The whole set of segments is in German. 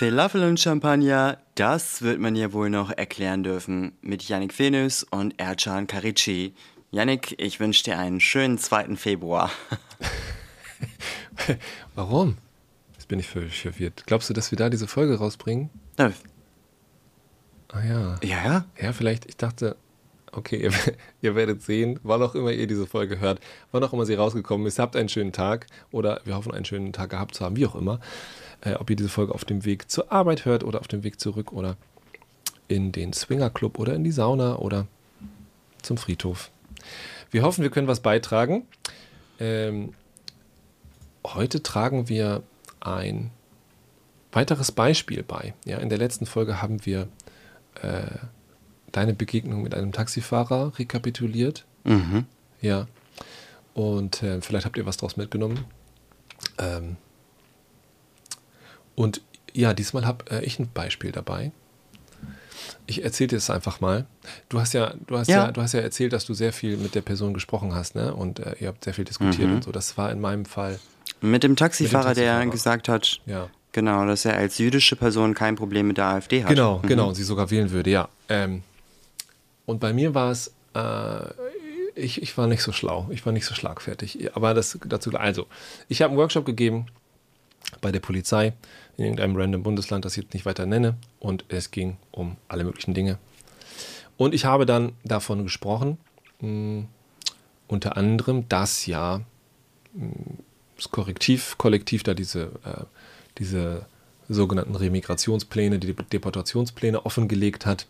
Falafel und Champagner, das wird man ja wohl noch erklären dürfen mit Yannick Venus und Ercan Karici. Yannick, ich wünsche dir einen schönen 2. Februar. Warum? Jetzt bin ich völlig verwirrt. Glaubst du, dass wir da diese Folge rausbringen? Ja. Ah ja. Ja, ja. Ja, vielleicht, ich dachte, okay, ihr, ihr, werdet sehen, wann auch immer ihr diese Folge hört, wann auch immer sie rausgekommen ist. Habt einen schönen Tag oder wir hoffen, einen schönen Tag gehabt zu haben, wie auch immer. Äh, ob ihr diese Folge auf dem Weg zur Arbeit hört oder auf dem Weg zurück oder in den Swingerclub oder in die Sauna oder zum Friedhof. Wir hoffen, wir können was beitragen. Ähm, heute tragen wir ein weiteres Beispiel bei. Ja, in der letzten Folge haben wir äh, deine Begegnung mit einem Taxifahrer rekapituliert. Mhm. Ja. Und äh, vielleicht habt ihr was daraus mitgenommen. Ähm, und ja, diesmal habe äh, ich ein Beispiel dabei. Ich erzähle dir es einfach mal. Du hast ja, du hast ja. ja. du hast ja erzählt, dass du sehr viel mit der Person gesprochen hast, ne? Und äh, ihr habt sehr viel diskutiert mhm. und so. Das war in meinem Fall. Mit dem Taxifahrer, mit dem Taxifahrer. der gesagt hat, ja. genau, dass er als jüdische Person kein Problem mit der AfD hat. Genau, mhm. genau, sie sogar wählen würde, ja. Ähm, und bei mir war es, äh, ich, ich war nicht so schlau, ich war nicht so schlagfertig. Aber das dazu, also, ich habe einen Workshop gegeben bei der Polizei in irgendeinem random Bundesland, das ich jetzt nicht weiter nenne. Und es ging um alle möglichen Dinge. Und ich habe dann davon gesprochen, mh, hm, unter anderem, dass ja mh, hm, das Korrektiv, Kollektiv da diese, äh, diese sogenannten Remigrationspläne, die Deportationspläne offengelegt hat.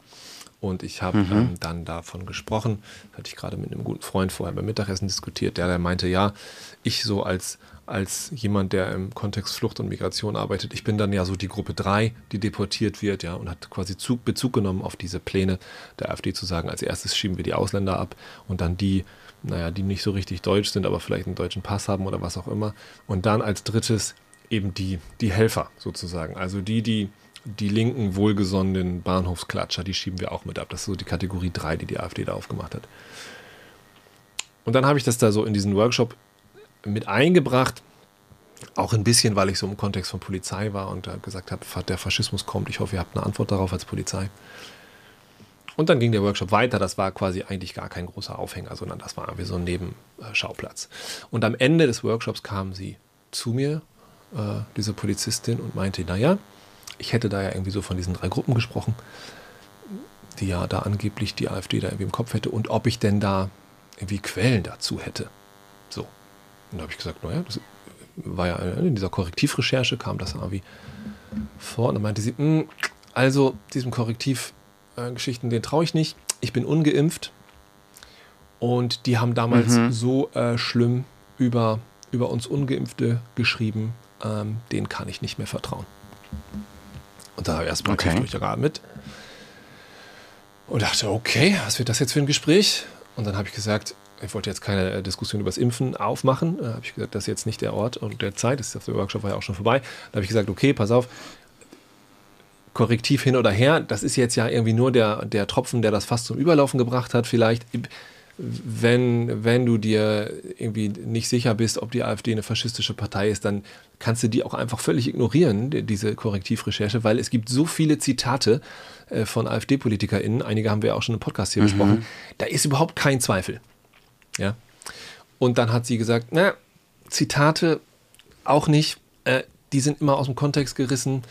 Und ich habe mhm. ähm, dann davon gesprochen, hatte ich gerade mit einem guten Freund vorher beim Mittagessen diskutiert, der, der meinte, ja, ich so als als jemand, der im Kontext Flucht und Migration arbeitet. Ich bin dann ja so die Gruppe 3, die deportiert wird, ja, und hat quasi Zug, Bezug genommen auf diese Pläne der AfD zu sagen, als erstes schieben wir die Ausländer ab und dann die, naja, die nicht so richtig deutsch sind, aber vielleicht einen deutschen Pass haben oder was auch immer. Und dann als drittes eben die, die Helfer sozusagen. Also die, die die linken, wohlgesonnenen Bahnhofsklatscher, die schieben wir auch mit ab. Das ist so die Kategorie 3, die die AfD da aufgemacht hat. Und dann habe ich das da so in diesen Workshop mit eingebracht. Auch ein bisschen, weil ich so im Kontext von Polizei war und äh, gesagt habe, der Faschismus kommt. Ich hoffe, ihr habt eine Antwort darauf als Polizei. Und dann ging der Workshop weiter. Das war quasi eigentlich gar kein großer Aufhänger, sondern das war irgendwie so ein Nebenschauplatz. Und am Ende des Workshops kam sie zu mir, äh, diese Polizistin, und meinte, naja, ich hätte da ja irgendwie so von diesen drei Gruppen gesprochen, die ja da angeblich die AfD da irgendwie im Kopf hätte und ob ich denn da irgendwie Quellen dazu hätte. So. Und da habe ich gesagt, naja, das war ja in dieser Korrektivrecherche kam das irgendwie vor. Und dann meinte sie, hm, also diesem Korrektivgeschichten, äh, den traue ich nicht. Ich bin ungeimpft. Und die haben damals mhm. so äh, schlimm über, über uns Ungeimpfte geschrieben, ähm, denen kann ich nicht mehr vertrauen. Und da habe ich erstmal okay. tief durchgeatmet und dachte, okay, was wird das jetzt für ein Gespräch? Und dann habe ich gesagt, ich wollte jetzt keine äh, Diskussion über das Impfen aufmachen. Da habe ich gesagt, das ist jetzt nicht der Ort und der Zeit. Das der Workshop war ja auch schon vorbei. Da habe ich gesagt, okay, pass auf, Korrektiv hin oder her, das ist jetzt ja irgendwie nur der, der Tropfen, der das fast zum Überlaufen gebracht hat. Vielleicht, wenn, wenn du dir irgendwie nicht sicher bist, ob die AfD eine faschistische Partei ist, dann kannst du die auch einfach völlig ignorieren, diese Korrektivrecherche, weil es gibt so viele Zitate äh, von AfD-PolitikerInnen, einige haben wir auch schon im Podcast hier mhm. besprochen, da ist überhaupt kein Zweifel. Ja. Und dann hat sie gesagt, na, Zitate auch nicht, äh, die sind immer aus dem Kontext gerissen.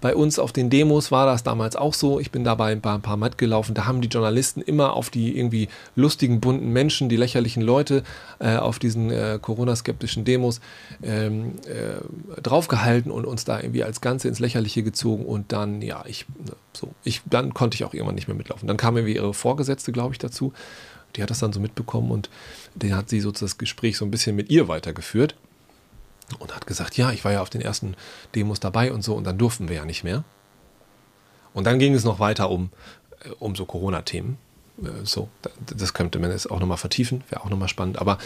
Bei uns auf den Demos war das damals auch so. Ich bin dabei ein paar, ein paar Matt gelaufen. Da haben die Journalisten immer auf die irgendwie lustigen, bunten Menschen, die lächerlichen Leute äh, auf diesen äh, Corona-skeptischen Demos ähm, äh, draufgehalten und uns da irgendwie als Ganze ins Lächerliche gezogen. Und dann, ja, ich, so, ich, dann konnte ich auch irgendwann nicht mehr mitlaufen. Dann kam irgendwie ihre Vorgesetzte, glaube ich, dazu die hat das dann so mitbekommen und den hat sie so das Gespräch so ein bisschen mit ihr weitergeführt und hat gesagt, ja, ich war ja auf den ersten Demos dabei und so und dann durften wir ja nicht mehr. Und dann ging es noch weiter um, äh, um so Corona-Themen. Äh, so, das könnte man jetzt auch nochmal vertiefen, wäre auch nochmal spannend. Aber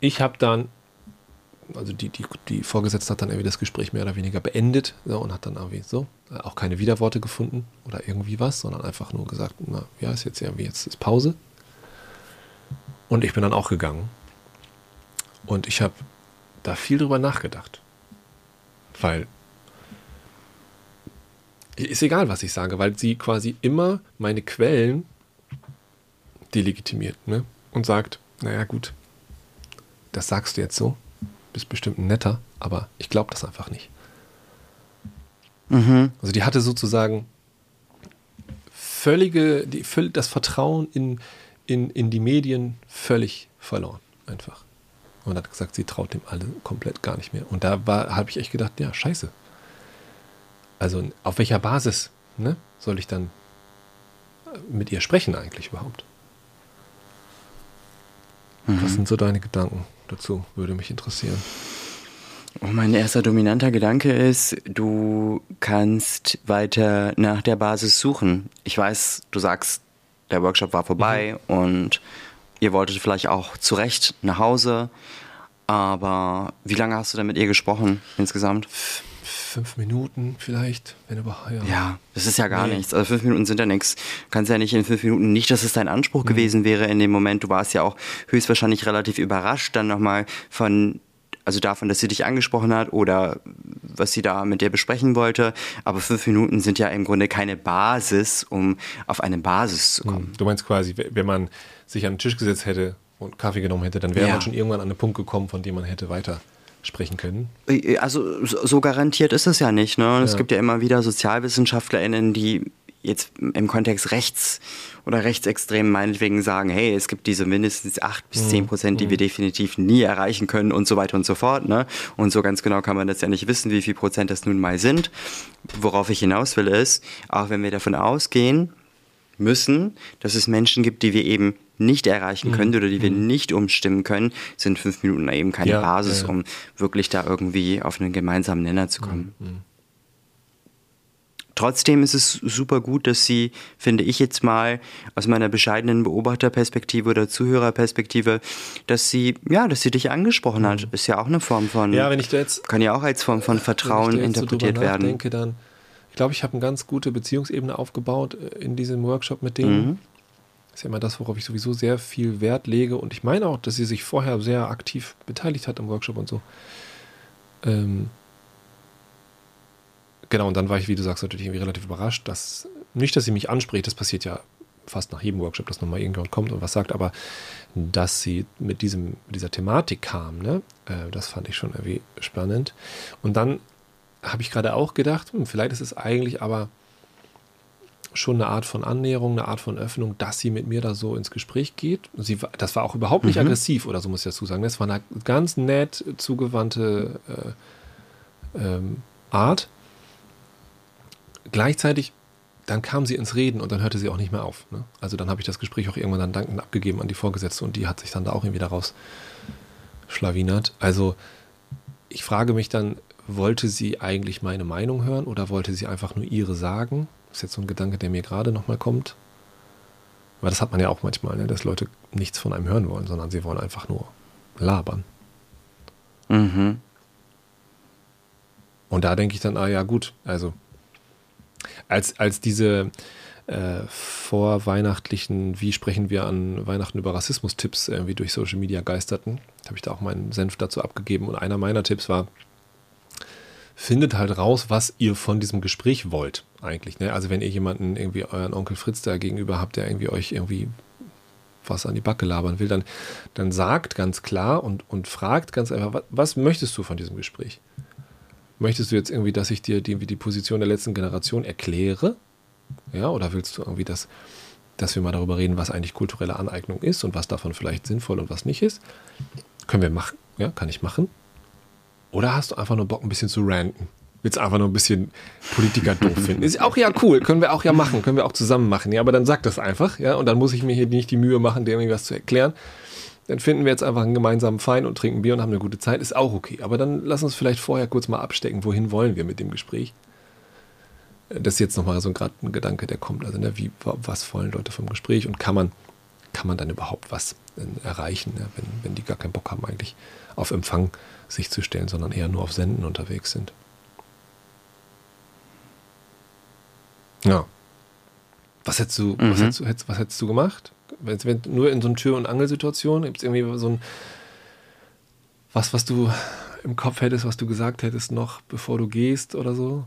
ich habe dann, also die, die, die Vorgesetzte hat dann irgendwie das Gespräch mehr oder weniger beendet so, und hat dann irgendwie so auch keine Widerworte gefunden oder irgendwie was, sondern einfach nur gesagt, na ja, ist jetzt irgendwie jetzt ist Pause. Und ich bin dann auch gegangen. Und ich habe da viel drüber nachgedacht. Weil ist egal, was ich sage, weil sie quasi immer meine Quellen delegitimiert ne? und sagt, naja gut, das sagst du jetzt so, bist bestimmt ein netter, aber ich glaube das einfach nicht. Mhm. Also die hatte sozusagen völlige, die, das Vertrauen in, in, in die Medien völlig verloren, einfach. Und hat gesagt, sie traut dem alle komplett gar nicht mehr. Und da habe ich echt gedacht, ja, scheiße. Also auf welcher Basis ne, soll ich dann mit ihr sprechen eigentlich überhaupt? Mhm. Was sind so deine Gedanken dazu? Würde mich interessieren. Oh, mein erster dominanter Gedanke ist, du kannst weiter nach der Basis suchen. Ich weiß, du sagst, der Workshop war vorbei mhm. und ihr wolltet vielleicht auch zurecht nach Hause. Aber wie lange hast du denn mit ihr gesprochen insgesamt? fünf Minuten vielleicht, wenn überhaupt. Ja. ja, das ist ja gar nee. nichts. Also fünf Minuten sind ja nichts. Du kannst ja nicht in fünf Minuten, nicht, dass es dein Anspruch mhm. gewesen wäre in dem Moment. Du warst ja auch höchstwahrscheinlich relativ überrascht dann nochmal von also davon, dass sie dich angesprochen hat oder was sie da mit dir besprechen wollte. Aber fünf Minuten sind ja im Grunde keine Basis, um auf eine Basis zu kommen. Mhm. Du meinst quasi, wenn man sich an den Tisch gesetzt hätte und Kaffee genommen hätte, dann wäre ja. man schon irgendwann an einen Punkt gekommen, von dem man hätte weiter sprechen können? Äh, also so garantiert ist es ja nicht. Ne? Ja. Es gibt ja immer wieder SozialwissenschaftlerInnen, die jetzt im Kontext rechts oder rechtsextrem meinetwegen sagen, hey, es gibt diese mindestens acht bis zehn Prozent, die wir mhm. definitiv nie erreichen können und so weiter und so fort. Ne? Und so ganz genau kann man das ja nicht wissen, wie viel Prozent das nun mal sind. Worauf ich hinaus will ist, auch wenn wir davon ausgehen müssen, dass es Menschen gibt, die wir eben nicht erreichen mhm. können oder die wir mhm. nicht umstimmen können, sind fünf Minuten eben keine ja, Basis, ja, ja. um wirklich da irgendwie auf einen gemeinsamen Nenner zu kommen. Trotzdem ist es super gut, dass sie, finde ich jetzt mal aus meiner bescheidenen Beobachterperspektive oder Zuhörerperspektive, dass sie, ja, dass sie dich angesprochen hat. Mhm. Ist ja auch eine Form von, ja, wenn ich da jetzt, kann ja auch als Form von Vertrauen interpretiert so werden. Denke, dann, ich glaube, ich habe eine ganz gute Beziehungsebene aufgebaut äh, in diesem Workshop mit denen. Mhm. Das ist ja immer das, worauf ich sowieso sehr viel Wert lege. Und ich meine auch, dass sie sich vorher sehr aktiv beteiligt hat am Workshop und so. Ähm genau, und dann war ich, wie du sagst, natürlich irgendwie relativ überrascht, dass nicht, dass sie mich anspricht, das passiert ja fast nach jedem Workshop, dass nochmal irgendjemand kommt und was sagt, aber dass sie mit diesem, mit dieser Thematik kam, ne, äh, das fand ich schon irgendwie spannend. Und dann habe ich gerade auch gedacht, hm, vielleicht ist es eigentlich aber schon eine Art von Annäherung, eine Art von Öffnung, dass sie mit mir da so ins Gespräch geht. Sie, das war auch überhaupt nicht mhm. aggressiv oder so, muss ich dazu sagen. Das war eine ganz nett zugewandte äh, ähm, Art. Gleichzeitig, dann kam sie ins Reden und dann hörte sie auch nicht mehr auf. Ne? Also dann habe ich das Gespräch auch irgendwann dann dankend abgegeben an die Vorgesetzte und die hat sich dann da auch irgendwie daraus schlawinert. Also ich frage mich dann, wollte sie eigentlich meine Meinung hören oder wollte sie einfach nur ihre sagen? Das ist jetzt so ein Gedanke, der mir gerade nochmal kommt. Weil das hat man ja auch manchmal, ne? dass Leute nichts von einem hören wollen, sondern sie wollen einfach nur labern. Mhm. Und da denke ich dann, ah ja, gut, also als, als diese äh, vorweihnachtlichen, wie sprechen wir an Weihnachten über Rassismus-Tipps irgendwie durch Social Media geisterten, habe ich da auch meinen Senf dazu abgegeben. Und einer meiner Tipps war, findet halt raus, was ihr von diesem Gespräch wollt, eigentlich. Ne? Also wenn ihr jemanden irgendwie euren Onkel Fritz da gegenüber habt, der irgendwie euch irgendwie was an die Backe labern will, dann, dann sagt ganz klar und, und fragt ganz einfach, was, was möchtest du von diesem Gespräch? Möchtest du jetzt irgendwie, dass ich dir die, die Position der letzten Generation erkläre? Ja, oder willst du irgendwie, dass, dass wir mal darüber reden, was eigentlich kulturelle Aneignung ist und was davon vielleicht sinnvoll und was nicht ist? Können wir machen, ja, kann ich machen. Oder hast du einfach nur Bock, ein bisschen zu ranten? Willst einfach nur ein bisschen Politiker doof finden? Ist auch ja cool, können wir auch ja machen, können wir auch zusammen machen. Ja, aber dann sag das einfach, ja, und dann muss ich mir hier nicht die Mühe machen, dir irgendwas zu erklären. Dann finden wir jetzt einfach einen gemeinsamen Fein und trinken Bier und haben eine gute Zeit. Ist auch okay. Aber dann lass uns vielleicht vorher kurz mal abstecken, wohin wollen wir mit dem Gespräch? Das ist jetzt nochmal so gerade ein Gedanke, der kommt. Also, ne, wie, was wollen Leute vom Gespräch und kann man, kann man dann überhaupt was äh, erreichen, ja, wenn, wenn die gar keinen Bock haben, eigentlich auf Empfang sich zu stellen, sondern eher nur auf Senden unterwegs sind. Ja. Was hättest du, mhm. was, hättest du was hättest du gemacht? Wenn, wenn, nur in so einer Tür- und Angelsituation gibt es irgendwie so ein was, was du im Kopf hättest, was du gesagt hättest noch, bevor du gehst oder so?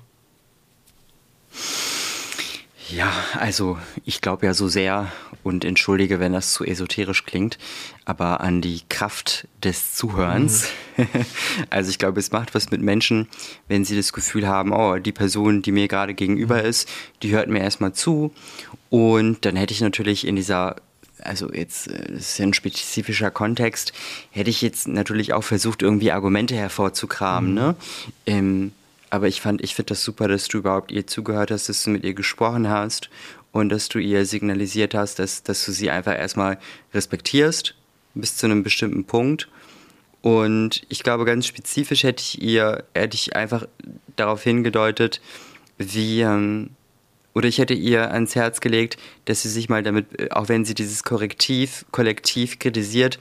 Ja, also ich glaube ja so sehr und entschuldige, wenn das zu esoterisch klingt, aber an die Kraft des Zuhörens. Mhm. Also ich glaube, es macht was mit Menschen, wenn sie das Gefühl haben, oh, die Person, die mir gerade gegenüber mhm. ist, die hört mir erstmal zu. Und dann hätte ich natürlich in dieser also jetzt äh, das ist ja ein spezifischer Kontext, hätte ich jetzt natürlich auch versucht, irgendwie Argumente hervorzukramen. Mhm. Ne? Ähm, aber ich fand, ich finde das super, dass du überhaupt ihr zugehört hast, dass du mit ihr gesprochen hast und dass du ihr signalisiert hast, dass, dass du sie einfach erstmal respektierst bis zu einem bestimmten Punkt. Und ich glaube, ganz spezifisch hätte ich ihr, hätte ich einfach darauf hingedeutet, wie, ähm, oder ich hätte ihr ans Herz gelegt, dass sie sich mal damit, auch wenn sie dieses Korrektiv, Kollektiv kritisiert,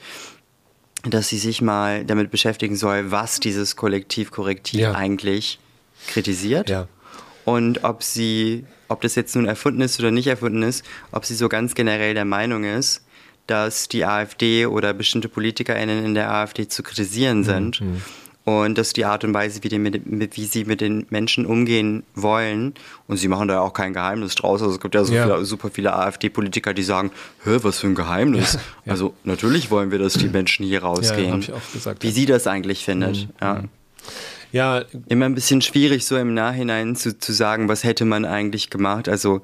dass sie sich mal damit beschäftigen soll, was dieses Kollektiv-Korrektiv ja. eigentlich kritisiert. Ja. Und ob sie, ob das jetzt nun erfunden ist oder nicht erfunden ist, ob sie so ganz generell der Meinung ist, dass die AfD oder bestimmte PolitikerInnen in der AfD zu kritisieren mhm, sind. Mhm. Und dass die Art und Weise, wie, die mit, mit, wie sie mit den Menschen umgehen wollen, und sie machen da auch kein Geheimnis draus. Also es gibt ja, so ja. Viele, super viele AfD-Politiker, die sagen, hä, was für ein Geheimnis. Ja. Also natürlich wollen wir, dass die Menschen hier rausgehen. Ja, gesagt, wie sie das eigentlich findet. Mhm. Ja. Mhm. Ja. Immer ein bisschen schwierig, so im Nachhinein zu, zu sagen, was hätte man eigentlich gemacht. Also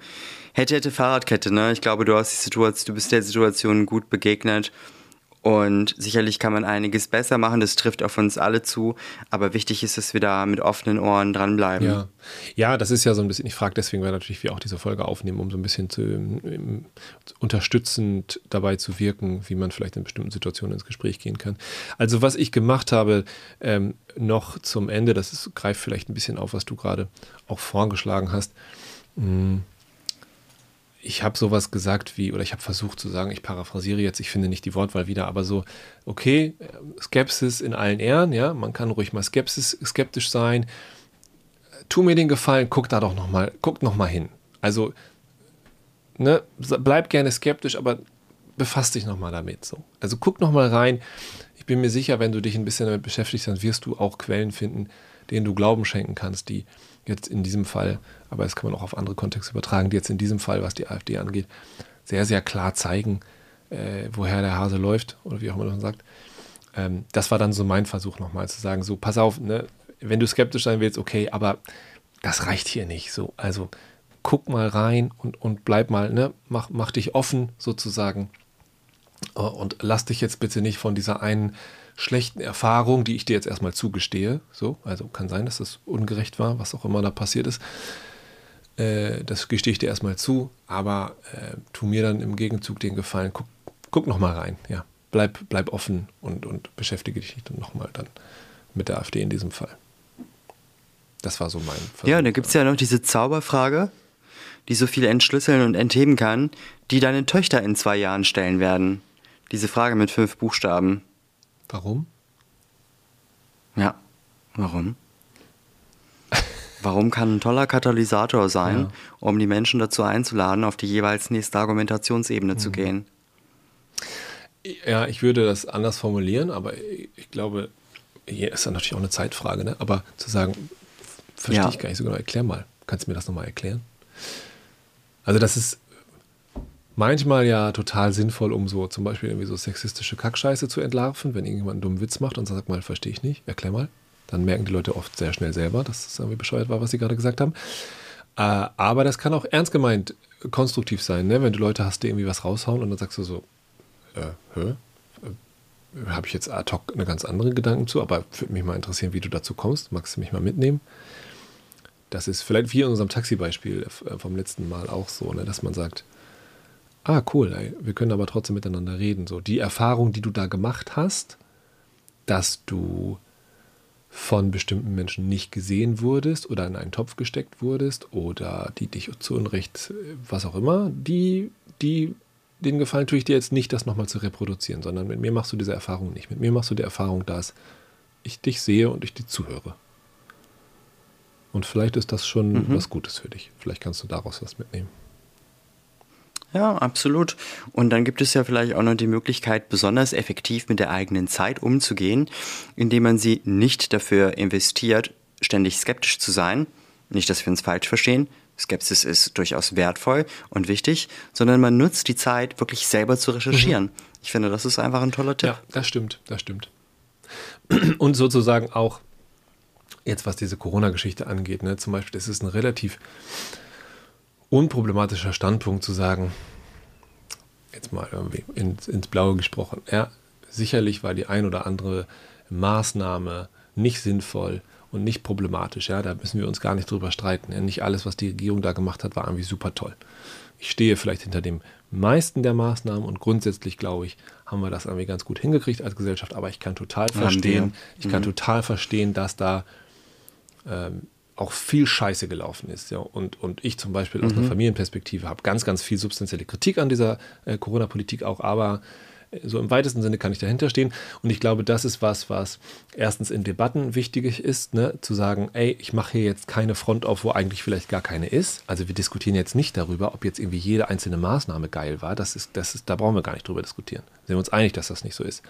hätte, hätte Fahrradkette, ne? Ich glaube, du hast die Situation, du bist der Situation gut begegnet. Und sicherlich kann man einiges besser machen, das trifft auf uns alle zu, aber wichtig ist, dass wir da mit offenen Ohren dranbleiben. Ja, ja das ist ja so ein bisschen, ich frage deswegen, weil natürlich wir auch diese Folge aufnehmen, um so ein bisschen zu, um, unterstützend dabei zu wirken, wie man vielleicht in bestimmten Situationen ins Gespräch gehen kann. Also was ich gemacht habe, ähm, noch zum Ende, das ist, greift vielleicht ein bisschen auf, was du gerade auch vorgeschlagen hast. Mh, hm, ich habe sowas gesagt wie, oder ich habe versucht zu sagen, ich paraphrasiere jetzt, ich finde nicht die Wortwahl wieder, aber so, okay, Skepsis in allen Ehren, ja, man kann ruhig mal Skepsis, skeptisch sein. Tu mir den Gefallen, guck da doch nochmal, guck nochmal hin. Also, ne, bleib gerne skeptisch, aber befasst dich nochmal damit. So. Also guck nochmal rein. Ich bin mir sicher, wenn du dich ein bisschen damit beschäftigst, dann wirst du auch Quellen finden, denen du Glauben schenken kannst, die jetzt in diesem Fall, aber das kann man auch auf andere Kontexte übertragen, die jetzt in diesem Fall, was die AfD angeht, sehr, sehr klar zeigen, äh, woher der Hase läuft oder wie auch immer man sagt. Ähm, das war dann so mein Versuch nochmal zu sagen, so pass auf, ne, wenn du skeptisch sein willst, okay, aber das reicht hier nicht. So, also guck mal rein und, und bleib mal, ne, mach, mach dich offen sozusagen äh, und lass dich jetzt bitte nicht von dieser einen schlechten Erfahrung, die ich dir jetzt erstmal zugestehe. So, also kann sein, dass das ungerecht war, was auch immer da passiert ist. Äh, das gestehe ich dir erstmal zu, aber äh, tu mir dann im Gegenzug den Gefallen, guck, guck noch mal rein, ja. Bleib, bleib offen und, und beschäftige dich nochmal dann mit der AfD in diesem Fall. Das war so mein Versuch. Ja, da gibt es ja noch diese Zauberfrage, die so viel entschlüsseln und entheben kann, die deine Töchter in zwei Jahren stellen werden. Diese Frage mit fünf Buchstaben. Warum? Ja, warum? Warum kann ein toller Katalysator sein, ja. um die Menschen dazu einzuladen, auf die jeweils nächste Argumentationsebene mhm. zu gehen? Ja, ich würde das anders formulieren, aber ich glaube, hier ist dann natürlich auch eine Zeitfrage, ne? aber zu sagen, verstehe ja. ich gar nicht so genau, erklär mal. Kannst du mir das nochmal erklären? Also das ist manchmal ja total sinnvoll, um so zum Beispiel irgendwie so sexistische Kackscheiße zu entlarven, wenn irgendjemand einen dummen Witz macht und sagt mal, verstehe ich nicht, erklär mal. Dann merken die Leute oft sehr schnell selber, dass es irgendwie bescheuert war, was sie gerade gesagt haben. Äh, aber das kann auch ernst gemeint konstruktiv sein, ne? wenn du Leute hast, die irgendwie was raushauen und dann sagst du so, äh, hä? Äh, Habe ich jetzt ad hoc eine ganz andere Gedanken zu, aber würde mich mal interessieren, wie du dazu kommst. Magst du mich mal mitnehmen? Das ist vielleicht wie in unserem Taxi-Beispiel äh, vom letzten Mal auch so, ne? dass man sagt, ah, cool, ey, wir können aber trotzdem miteinander reden. So, die Erfahrung, die du da gemacht hast, dass du von bestimmten Menschen nicht gesehen wurdest oder in einen Topf gesteckt wurdest oder die dich zu Unrecht, was auch immer, die, die, den Gefallen tue ich dir jetzt nicht, das nochmal zu reproduzieren, sondern mit mir machst du diese Erfahrung nicht. Mit mir machst du die Erfahrung, dass ich dich sehe und ich dir zuhöre. Und vielleicht ist das schon mhm. was Gutes für dich. Vielleicht kannst du daraus was mitnehmen. Ja, absolut. Und dann gibt es ja vielleicht auch noch die Möglichkeit, besonders effektiv mit der eigenen Zeit umzugehen, indem man sie nicht dafür investiert, ständig skeptisch zu sein. Nicht, dass wir uns falsch verstehen. Skepsis ist durchaus wertvoll und wichtig, sondern man nutzt die Zeit, wirklich selber zu recherchieren. Mhm. Ich finde, das ist einfach ein toller Tipp. Ja, das stimmt, das stimmt. Und sozusagen auch, jetzt was diese Corona-Geschichte angeht, ne, zum Beispiel, es ist ein relativ unproblematischer Standpunkt zu sagen, jetzt mal irgendwie ins, ins Blaue gesprochen, ja, sicherlich war die ein oder andere Maßnahme nicht sinnvoll und nicht problematisch. Ja, da müssen wir uns gar nicht drüber streiten. Ja, nicht alles, was die Regierung da gemacht hat, war irgendwie super toll. Ich stehe vielleicht hinter dem meisten der Maßnahmen und grundsätzlich glaube ich, haben wir das irgendwie ganz gut hingekriegt als Gesellschaft. Aber ich kann total verstehen, ich kann mhm. total verstehen, dass da ähm, auch viel Scheiße gelaufen ist. Ja. Und, und ich zum Beispiel aus mhm. einer Familienperspektive habe ganz, ganz viel substanzielle Kritik an dieser äh, Corona-Politik auch, aber so im weitesten Sinne kann ich dahinter stehen. Und ich glaube, das ist was, was erstens in Debatten wichtig ist, ne? zu sagen, ey, ich mache hier jetzt keine Front auf, wo eigentlich vielleicht gar keine ist. Also wir diskutieren jetzt nicht darüber, ob jetzt irgendwie jede einzelne Maßnahme geil war. Das ist, das ist, da brauchen wir gar nicht drüber diskutieren. Sind wir uns einig, dass das nicht so ist.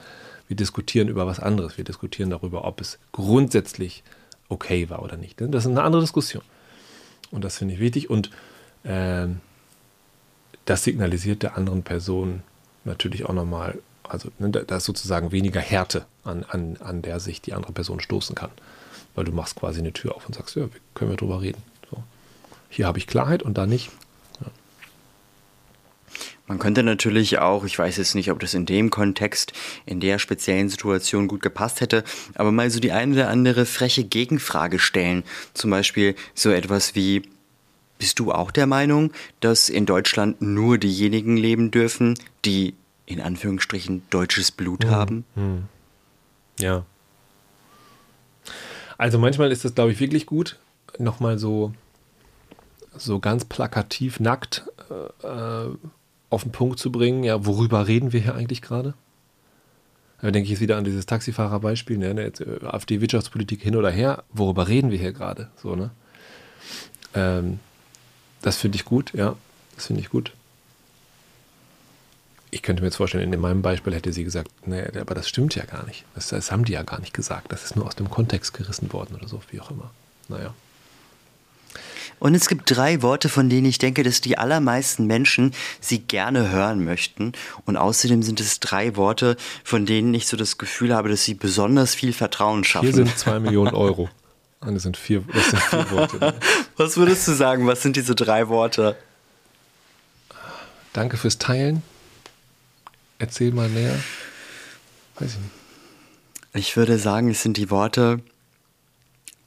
Wir diskutieren über was anderes. Wir diskutieren darüber, ob es grundsätzlich okay war oder nicht. Das ist eine andere Diskussion. Und das finde ich wichtig. Und äh, das signalisiert der anderen Person, natürlich auch nochmal, also ne, da ist sozusagen weniger Härte, an, an, an der sich die andere Person stoßen kann. Weil du machst quasi eine Tür auf und sagst, ja, können wir drüber reden. So. Hier habe ich Klarheit und da nicht. Man könnte natürlich auch, ich weiß jetzt nicht, ob das in dem Kontext, in der speziellen Situation gut gepasst hätte, aber mal so die eine oder andere freche Gegenfrage stellen. Zum Beispiel so etwas wie, bist du auch der Meinung, dass in Deutschland nur diejenigen leben dürfen, die in Anführungsstrichen deutsches Blut hm. haben? Hm. Ja. Also manchmal ist das, glaube ich, wirklich gut, nochmal so, so ganz plakativ nackt äh, äh, auf den Punkt zu bringen, ja, worüber reden wir hier eigentlich gerade? Da denke ich jetzt wieder an dieses Taxifahrerbeispiel, ne, ne äh, AfD-Wirtschaftspolitik hin oder her, worüber reden wir hier gerade? So, ne? Ähm, das finde ich gut, ja. Das finde ich gut. Ich könnte mir jetzt vorstellen, in meinem Beispiel hätte sie gesagt, nee, aber das stimmt ja gar nicht. Das, das haben die ja gar nicht gesagt. Das ist nur aus dem Kontext gerissen worden oder so, wie auch immer. Naja. Und es gibt drei Worte, von denen ich denke, dass die allermeisten Menschen sie gerne hören möchten. Und außerdem sind es drei Worte, von denen ich so das Gefühl habe, dass sie besonders viel Vertrauen schaffen. Hier sind zwei Millionen Euro. Und das sind vier, das sind vier Worte. Was würdest du sagen? Was sind diese drei Worte? Danke fürs Teilen. Erzähl mal näher. Weiß ich nicht. Ich würde sagen, es sind die Worte,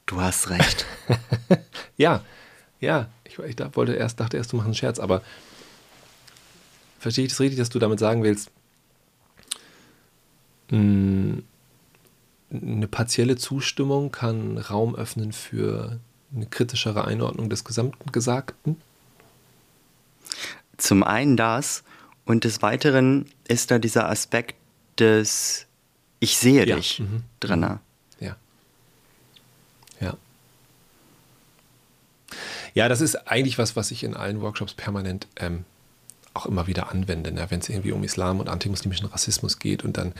du hast recht. ja, ja. Ich, ich wollte erst, dachte erst, du machst einen Scherz, aber verstehe ich das richtig, dass du damit sagen willst, mh, hm, eine partielle Zustimmung kann Raum öffnen für eine kritischere Einordnung des gesamten Gesagten? Zum einen das und des Weiteren ist da dieser Aspekt des Ich sehe ja. dich mhm. drin. Mhm. Ja. Ja. Ja, das ist eigentlich was, was ich in allen Workshops permanent ähm, auch immer wieder anwende, ne? wenn es irgendwie um Islam und antimuslimischen Rassismus geht und dann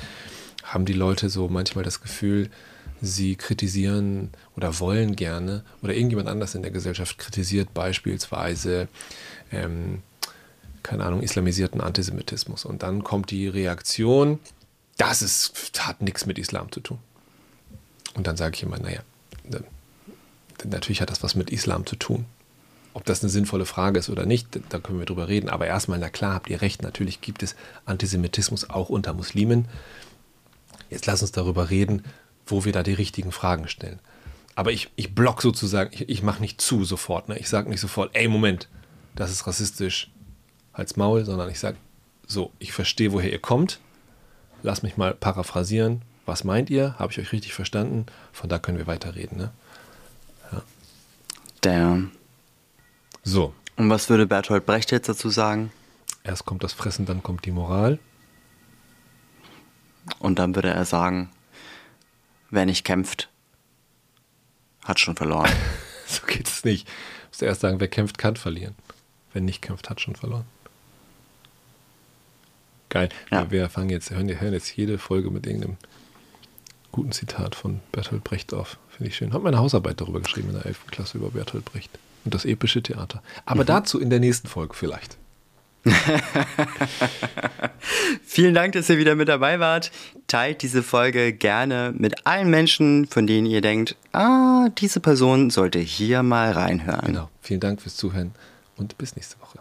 haben die Leute so manchmal das Gefühl, sie kritisieren oder wollen gerne oder irgendjemand anders in der Gesellschaft kritisiert beispielsweise, ähm, keine Ahnung, islamisierten Antisemitismus. Und dann kommt die Reaktion, das ist, hat nichts mit Islam zu tun. Und dann sage ich immer, naja, natürlich hat das was mit Islam zu tun. Ob das eine sinnvolle Frage ist oder nicht, da können wir drüber reden. Aber erstmal, na klar, habt ihr recht, natürlich gibt es Antisemitismus auch unter Muslimen. Jetzt lass uns darüber reden, wo wir da die richtigen Fragen stellen. Aber ich, ich block sozusagen, ich, ich mache nicht zu sofort. Ne? Ich sage nicht sofort, ey, Moment, das ist rassistisch, als Maul, sondern ich sage, so, ich verstehe, woher ihr kommt. Lass mich mal paraphrasieren. Was meint ihr? Habe ich euch richtig verstanden? Von da können wir weiterreden. Ne? Ja. Damn. So. Und was würde Bertolt Brecht jetzt dazu sagen? Erst kommt das Fressen, dann kommt die Moral. Und dann würde er sagen, wer nicht kämpft, hat schon verloren. so geht es nicht. Du musst erst sagen, wer kämpft, kann verlieren. Wer nicht kämpft, hat schon verloren. Geil. Ja. Wir fangen jetzt, hören, hören jetzt jede Folge mit irgendeinem guten Zitat von Bertolt Brecht auf. Finde ich schön. Habe meine Hausarbeit darüber geschrieben in der 11. Klasse über Bertolt Brecht und das epische Theater. Aber mhm. dazu in der nächsten Folge vielleicht. Vielen Dank, dass ihr wieder mit dabei wart. Teilt diese Folge gerne mit allen Menschen, von denen ihr denkt, ah, diese Person sollte hier mal reinhören. Genau. Vielen Dank fürs Zuhören und bis nächste Woche.